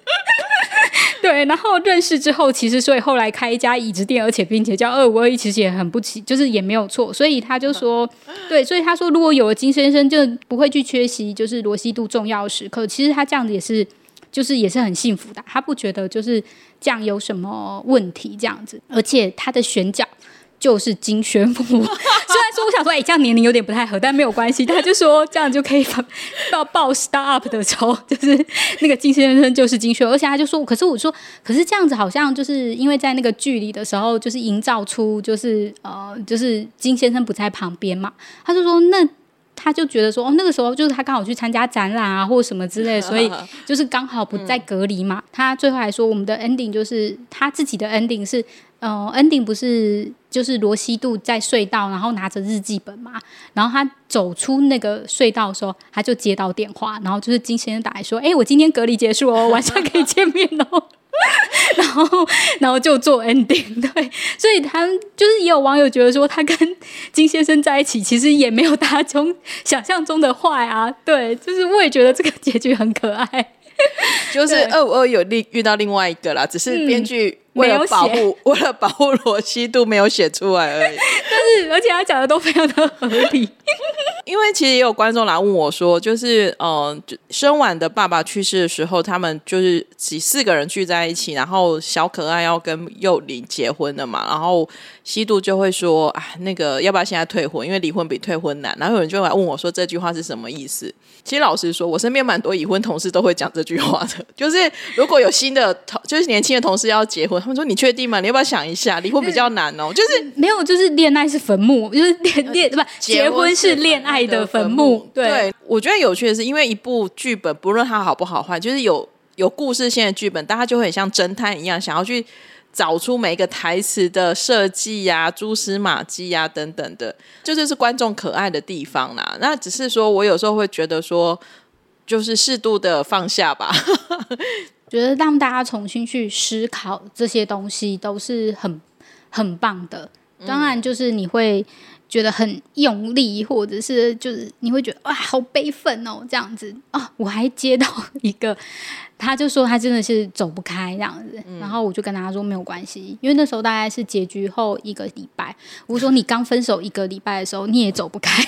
对，然后认识之后，其实所以后来开一家椅子店，而且并且叫二五二一，其实也很不起，就是也没有错。所以他就说，对，所以他说，如果果有了金先生，就不会去缺席，就是罗西度重要时刻。其实他这样子也是，就是也是很幸福的，他不觉得就是这样有什么问题，这样子，而且他的选角。就是金宣父，*laughs* 虽然说我想说，哎、欸，这样年龄有点不太合，但没有关系。他就说这样就可以到报 Star Up 的时候，就是那个金先生就是金宣，而且他就说，可是我说，可是这样子好像就是因为在那个剧里的时候，就是营造出就是呃，就是金先生不在旁边嘛。他就说，那他就觉得说，哦，那个时候就是他刚好去参加展览啊，或者什么之类，所以 *laughs* 就是刚好不在隔离嘛。他最后还说，我们的 ending 就是他自己的 ending 是。呃，ending 不是就是罗西度在隧道，然后拿着日记本嘛，然后他走出那个隧道的时候，他就接到电话，然后就是金先生打来说：“哎，我今天隔离结束哦，晚上可以见面哦。*laughs* ”然后，然后就做 ending。对，所以他就是也有网友觉得说，他跟金先生在一起，其实也没有大家中想象中的坏啊。对，就是我也觉得这个结局很可爱。就是二五二有另遇到另外一个啦，只是编剧。为了保护，*laughs* 为了保护罗西度没有写出来而已。*laughs* 但是，而且他讲的都非常的合理。*laughs* 因为其实也有观众来问我说，就是嗯，生完的爸爸去世的时候，他们就是几四个人聚在一起，然后小可爱要跟幼林结婚了嘛，然后西度就会说啊，那个要不要现在退婚？因为离婚比退婚难。然后有人就来问我说，这句话是什么意思？其实老实说，我身边蛮多已婚同事都会讲这句话的，就是如果有新的同，就是年轻的同事要结婚。他们说：“你确定吗？你要不要想一下？离婚比较难哦。就是没有，就是恋爱是坟墓，*laughs* 就是恋恋不结婚是恋爱的坟墓。对，对，我觉得有趣的是，因为一部剧本不论它好不好坏，就是有有故事性的剧本，大家就会很像侦探一样，想要去找出每一个台词的设计呀、蛛丝马迹呀等等的，这就，就是观众可爱的地方啦。那只是说我有时候会觉得说，就是适度的放下吧。”觉得让大家重新去思考这些东西都是很很棒的。当然，就是你会觉得很用力，或者是就是你会觉得哇，好悲愤哦，这样子啊、哦。我还接到一个，他就说他真的是走不开这样子，然后我就跟他说没有关系，因为那时候大概是结局后一个礼拜。我说你刚分手一个礼拜的时候，你也走不开，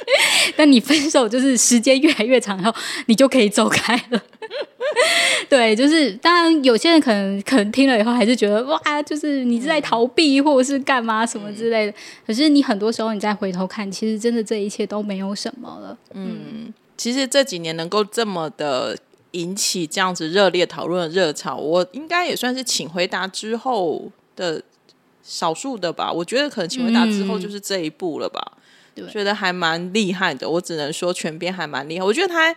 *laughs* 但你分手就是时间越来越长后，你就可以走开了。*laughs* 对，就是当然，有些人可能可能听了以后还是觉得哇，就是你是在逃避或者是干嘛什么之类的。可是你很多时候你再回头看，其实真的这一切都没有什么了。嗯，其实这几年能够这么的引起这样子热烈讨论的热潮，我应该也算是请回答之后的少数的吧。我觉得可能请回答之后就是这一步了吧。对，觉得还蛮厉害的。我只能说全编还蛮厉害。我觉得他。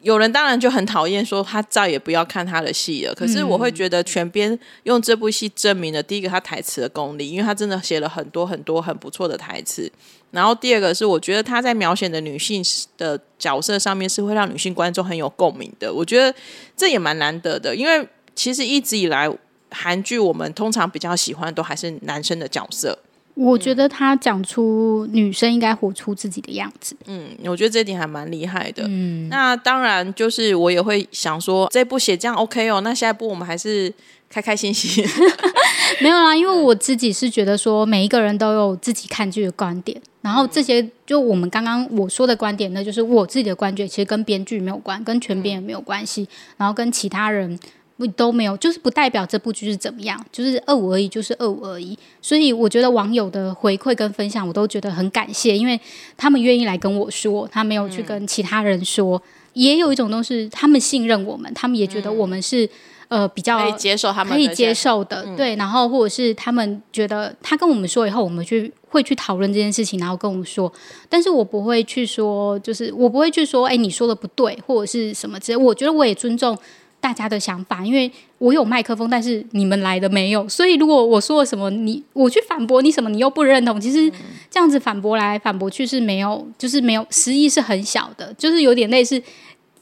有人当然就很讨厌，说他再也不要看他的戏了。可是我会觉得全编用这部戏证明了第一个他台词的功力，因为他真的写了很多很多很不错的台词。然后第二个是我觉得他在描写的女性的角色上面是会让女性观众很有共鸣的。我觉得这也蛮难得的，因为其实一直以来韩剧我们通常比较喜欢都还是男生的角色。我觉得他讲出女生应该活出自己的样子。嗯，我觉得这点还蛮厉害的。嗯，那当然就是我也会想说，这部写这样 OK 哦，那下一部我们还是开开心心。*laughs* 没有啦，因为我自己是觉得说，每一个人都有自己看剧的观点，然后这些就我们刚刚我说的观点呢，就是我自己的观点，其实跟编剧没有关，跟全编也没有关系，然后跟其他人。不都没有，就是不代表这部剧是怎么样，就是二五而已，就是二五而已。所以我觉得网友的回馈跟分享，我都觉得很感谢，因为他们愿意来跟我说，他没有去跟其他人说。嗯、也有一种东西他们信任我们，他们也觉得我们是、嗯、呃比较可以接受他们可以接受的，嗯、对。然后或者是他们觉得他跟我们说以后，我们去会去讨论这件事情，然后跟我们说。但是我不会去说，就是我不会去说，哎，你说的不对，或者是什么之类。我觉得我也尊重。大家的想法，因为我有麦克风，但是你们来的没有，所以如果我说了什么，你我去反驳你什么，你又不认同，其实这样子反驳来反驳去是没有，就是没有，实意是很小的，就是有点类似。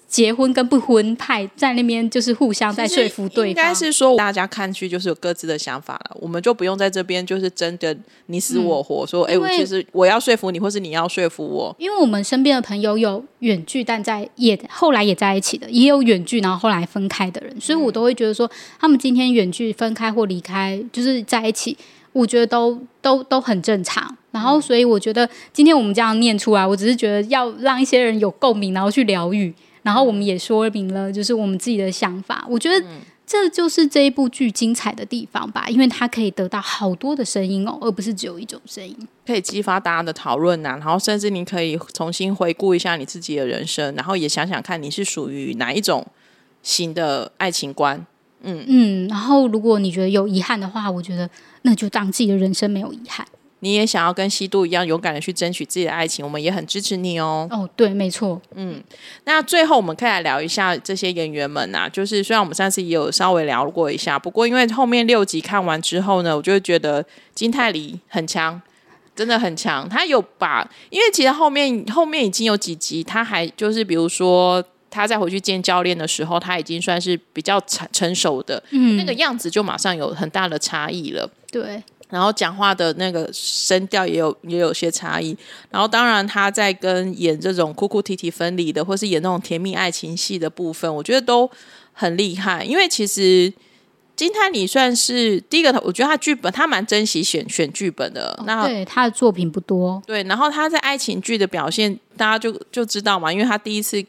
结婚跟不婚派在那边就是互相在说服对方，应该是说大家看去就是有各自的想法了，我们就不用在这边就是争的你死我活，嗯、说哎，我其实我要说服你，或是你要说服我。因为我们身边的朋友有远距但在也后来也在一起的，也有远距然后后来分开的人，所以我都会觉得说，他们今天远距分开或离开，就是在一起，我觉得都都都很正常。然后，所以我觉得今天我们这样念出来，我只是觉得要让一些人有共鸣，然后去疗愈。然后我们也说明了，就是我们自己的想法。我觉得这就是这一部剧精彩的地方吧，因为它可以得到好多的声音哦，而不是只有一种声音，可以激发大家的讨论呐。然后甚至你可以重新回顾一下你自己的人生，然后也想想看你是属于哪一种型的爱情观。嗯嗯。然后如果你觉得有遗憾的话，我觉得那就当自己的人生没有遗憾。你也想要跟西渡一样勇敢的去争取自己的爱情，我们也很支持你哦。哦，对，没错。嗯，那最后我们可以来聊一下这些演员们啊。就是虽然我们上次也有稍微聊过一下，不过因为后面六集看完之后呢，我就会觉得金泰梨很强，真的很强。他有把，因为其实后面后面已经有几集，他还就是比如说他再回去见教练的时候，他已经算是比较成成熟的，嗯，那个样子就马上有很大的差异了。对。然后讲话的那个声调也有也有些差异，然后当然他在跟演这种哭哭啼啼分离的，或是演那种甜蜜爱情戏的部分，我觉得都很厉害。因为其实金泰里算是第一个，我觉得他剧本他蛮珍惜选选剧本的。哦、那对他的作品不多，对，然后他在爱情剧的表现，大家就就知道嘛，因为他第一次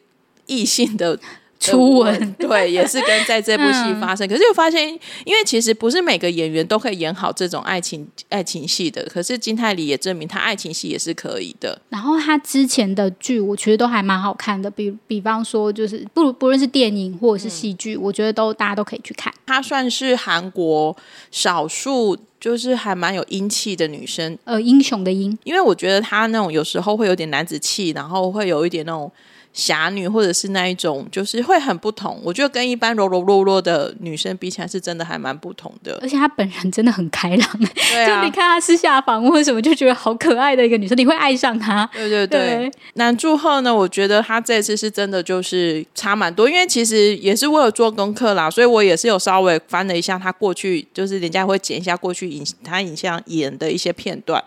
异性的。初吻，对，也是跟在这部戏发生。嗯、可是又发现，因为其实不是每个演员都可以演好这种爱情爱情戏的。可是金泰梨也证明他爱情戏也是可以的。然后他之前的剧，我觉得都还蛮好看的。比比方说，就是不不论是电影或者是戏剧，嗯、我觉得都大家都可以去看。她算是韩国少数就是还蛮有英气的女生，呃，英雄的英。因为我觉得她那种有时候会有点男子气，然后会有一点那种。侠女或者是那一种，就是会很不同。我觉得跟一般柔柔弱弱的女生比起来，是真的还蛮不同的。而且她本人真的很开朗，对啊、就你看她私下访问什么，就觉得好可爱的一个女生，你会爱上她。对对对。对南柱赫呢，我觉得他这次是真的就是差蛮多，因为其实也是为了做功课啦，所以我也是有稍微翻了一下他过去，就是人家会剪一下过去影他影像演的一些片段。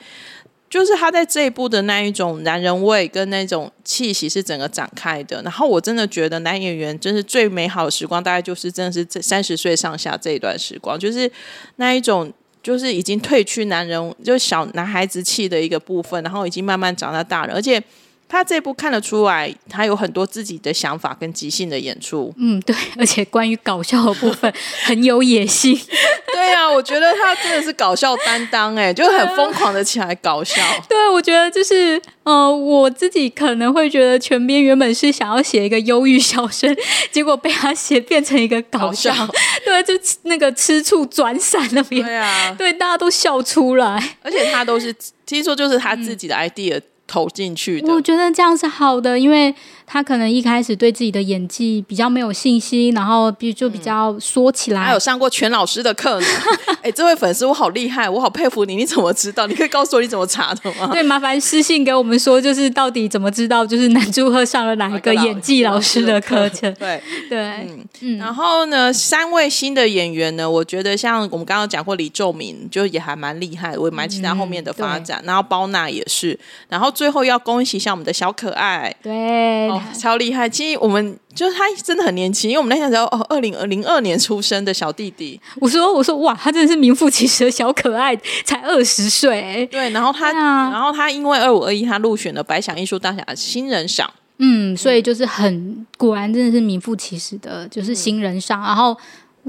就是他在这一部的那一种男人味跟那种气息是整个展开的，然后我真的觉得男演员真是最美好的时光，大概就是真的是这三十岁上下这一段时光，就是那一种就是已经褪去男人就小男孩子气的一个部分，然后已经慢慢长到大人，而且。他这部看得出来，他有很多自己的想法跟即兴的演出。嗯，对，而且关于搞笑的部分很有野心。*laughs* 对啊，我觉得他真的是搞笑担当，哎，就很疯狂的起来搞笑。*laughs* 对，我觉得就是，呃，我自己可能会觉得全编原本是想要写一个忧郁小生，结果被他写变成一个搞笑。搞笑 *laughs* 对，就那个吃醋转闪那边。对啊，对，大家都笑出来。而且他都是听说就是他自己的 idea、嗯。投进去的。我觉得这样是好的，因为他可能一开始对自己的演技比较没有信心，然后比就比较缩起来。还有上过全老师的课呢。*laughs* 哎，这位粉丝我好厉害，我好佩服你，你怎么知道？你可以告诉我你怎么查的吗？对，麻烦私信给我们说，就是到底怎么知道，就是南柱赫上了哪一个演技老师的课程？对 *laughs* 对，嗯嗯。然后呢，三位新的演员呢，我觉得像我们刚刚讲过李仲明，就也还蛮厉害，我也蛮期待后面的发展。嗯、然后包娜也是，然后最后要恭喜一下我们的小可爱，对，哦、超厉害。其实我们就是他真的很年轻，因为我们那天聊哦，二零零二年出生的小弟弟。我说我说哇，他真的是名副其实的小可爱，才二十岁。对，然后他，啊、然后他因为二五二一，他入选了百想艺术大奖新人赏。嗯，所以就是很果然，真的是名副其实的，就是新人赏。嗯、然后。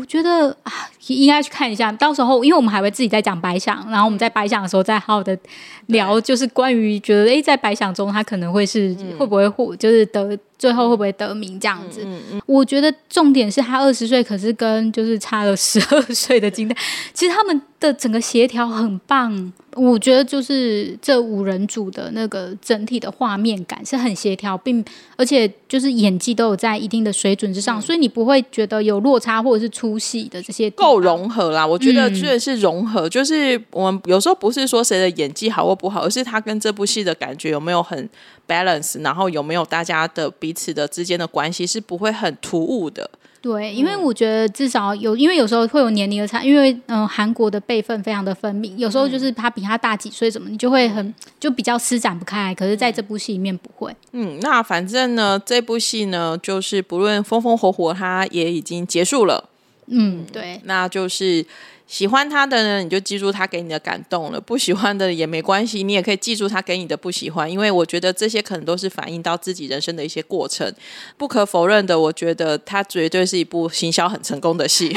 我觉得啊，应该去看一下。到时候，因为我们还会自己在讲白想，然后我们在白想的时候再好好的聊，就是关于觉得，哎，在白想中他可能会是、嗯、会不会获，就是得。最后会不会得名这样子？嗯嗯嗯、我觉得重点是他二十岁，可是跟就是差了十二 *laughs* 岁的金蛋，其实他们的整个协调很棒。我觉得就是这五人组的那个整体的画面感是很协调，并而且就是演技都有在一定的水准之上，嗯、所以你不会觉得有落差或者是出戏的这些够融合啦。我觉得确实是融合，嗯、就是我们有时候不是说谁的演技好或不好，而是他跟这部戏的感觉有没有很 balance，然后有没有大家的彼此的之间的关系是不会很突兀的。对，因为我觉得至少有，因为有时候会有年龄的差，因为嗯，韩国的辈分非常的分明，有时候就是他比他大几岁，什么你就会很就比较施展不开。可是在这部戏里面不会。嗯，那反正呢，这部戏呢，就是不论风风火火，它也已经结束了。嗯，对，那就是。喜欢他的呢，你就记住他给你的感动了；*laughs* 不喜欢的也没关系，你也可以记住他给你的不喜欢。因为我觉得这些可能都是反映到自己人生的一些过程。不可否认的，我觉得他绝对是一部行销很成功的戏。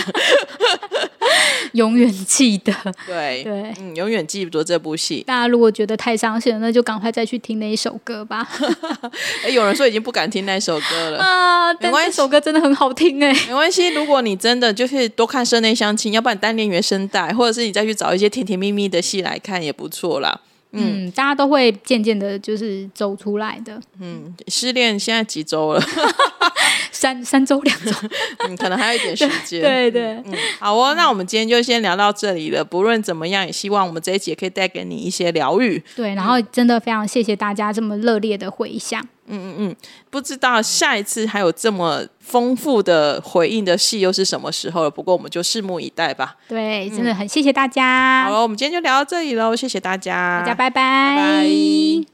永远记得，*laughs* 对对，嗯，永远记住这部戏。大家如果觉得太伤心了，那就赶快再去听那一首歌吧。*laughs* 哎，有人说已经不敢听那首歌了 *laughs* 啊！没关系首歌真的很好听哎。没关系，如果你真的就是多看室内相亲，要不然单恋原声带，或者是你再去找一些甜甜蜜蜜的戏来看也不错啦。嗯，大家都会渐渐的，就是走出来的。嗯，失恋现在几周了？*laughs* 三三周两周，*laughs* 嗯，可能还有一点时间。*laughs* 对对，嗯，好哦，那我们今天就先聊到这里了。不论怎么样，也希望我们这一集也可以带给你一些疗愈。对，然后真的非常谢谢大家这么热烈的回响。嗯嗯嗯，不知道下一次还有这么丰富的回应的戏又是什么时候了？不过我们就拭目以待吧。对，真的很谢谢大家。好了，我们今天就聊到这里喽，谢谢大家，大家拜拜。拜拜。